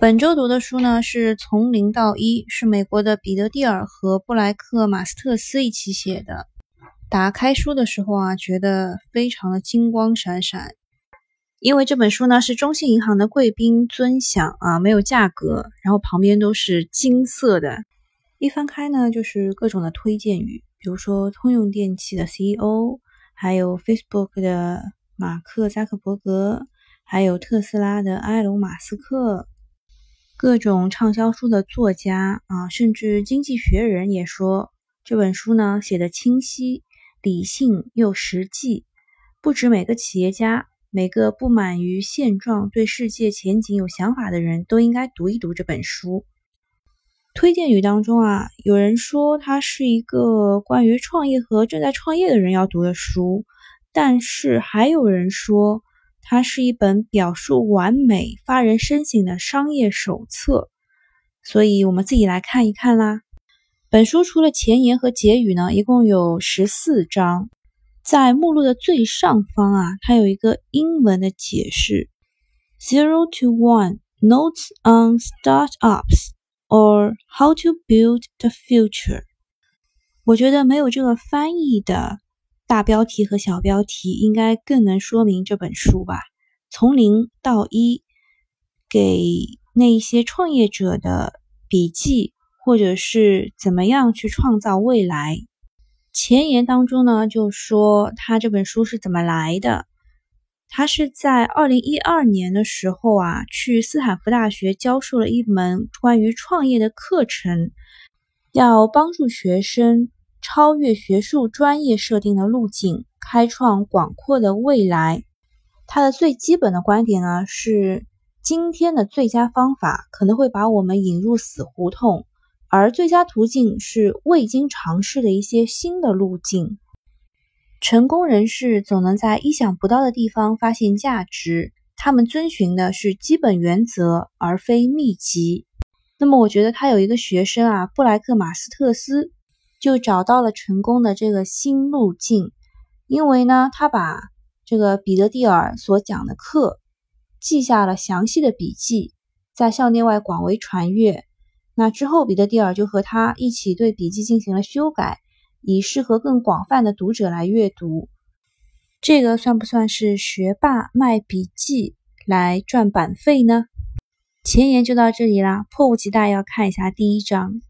本周读的书呢是《从零到一》，是美国的彼得·蒂尔和布莱克·马斯特斯一起写的。打开书的时候啊，觉得非常的金光闪闪，因为这本书呢是中信银行的贵宾尊享啊，没有价格，然后旁边都是金色的。一翻开呢，就是各种的推荐语，比如说通用电气的 CEO，还有 Facebook 的马克·扎克伯格，还有特斯拉的埃隆·马斯克。各种畅销书的作家啊，甚至《经济学人》也说这本书呢写的清晰、理性又实际。不止每个企业家，每个不满于现状、对世界前景有想法的人都应该读一读这本书。推荐语当中啊，有人说它是一个关于创业和正在创业的人要读的书，但是还有人说。它是一本表述完美、发人深省的商业手册，所以我们自己来看一看啦。本书除了前言和结语呢，一共有十四章。在目录的最上方啊，它有一个英文的解释：Zero to One Notes on Startups or How to Build the Future。我觉得没有这个翻译的。大标题和小标题应该更能说明这本书吧。从零到一，给那一些创业者的笔记，或者是怎么样去创造未来。前言当中呢，就说他这本书是怎么来的。他是在二零一二年的时候啊，去斯坦福大学教授了一门关于创业的课程，要帮助学生。超越学术专业设定的路径，开创广阔的未来。他的最基本的观点呢是：今天的最佳方法可能会把我们引入死胡同，而最佳途径是未经尝试的一些新的路径。成功人士总能在意想不到的地方发现价值，他们遵循的是基本原则，而非秘籍。那么，我觉得他有一个学生啊，布莱克马斯特斯。就找到了成功的这个新路径，因为呢，他把这个彼得蒂尔所讲的课记下了详细的笔记，在校内外广为传阅。那之后，彼得蒂尔就和他一起对笔记进行了修改，以适合更广泛的读者来阅读。这个算不算是学霸卖笔记来赚版费呢？前言就到这里啦，迫不及待要看一下第一章。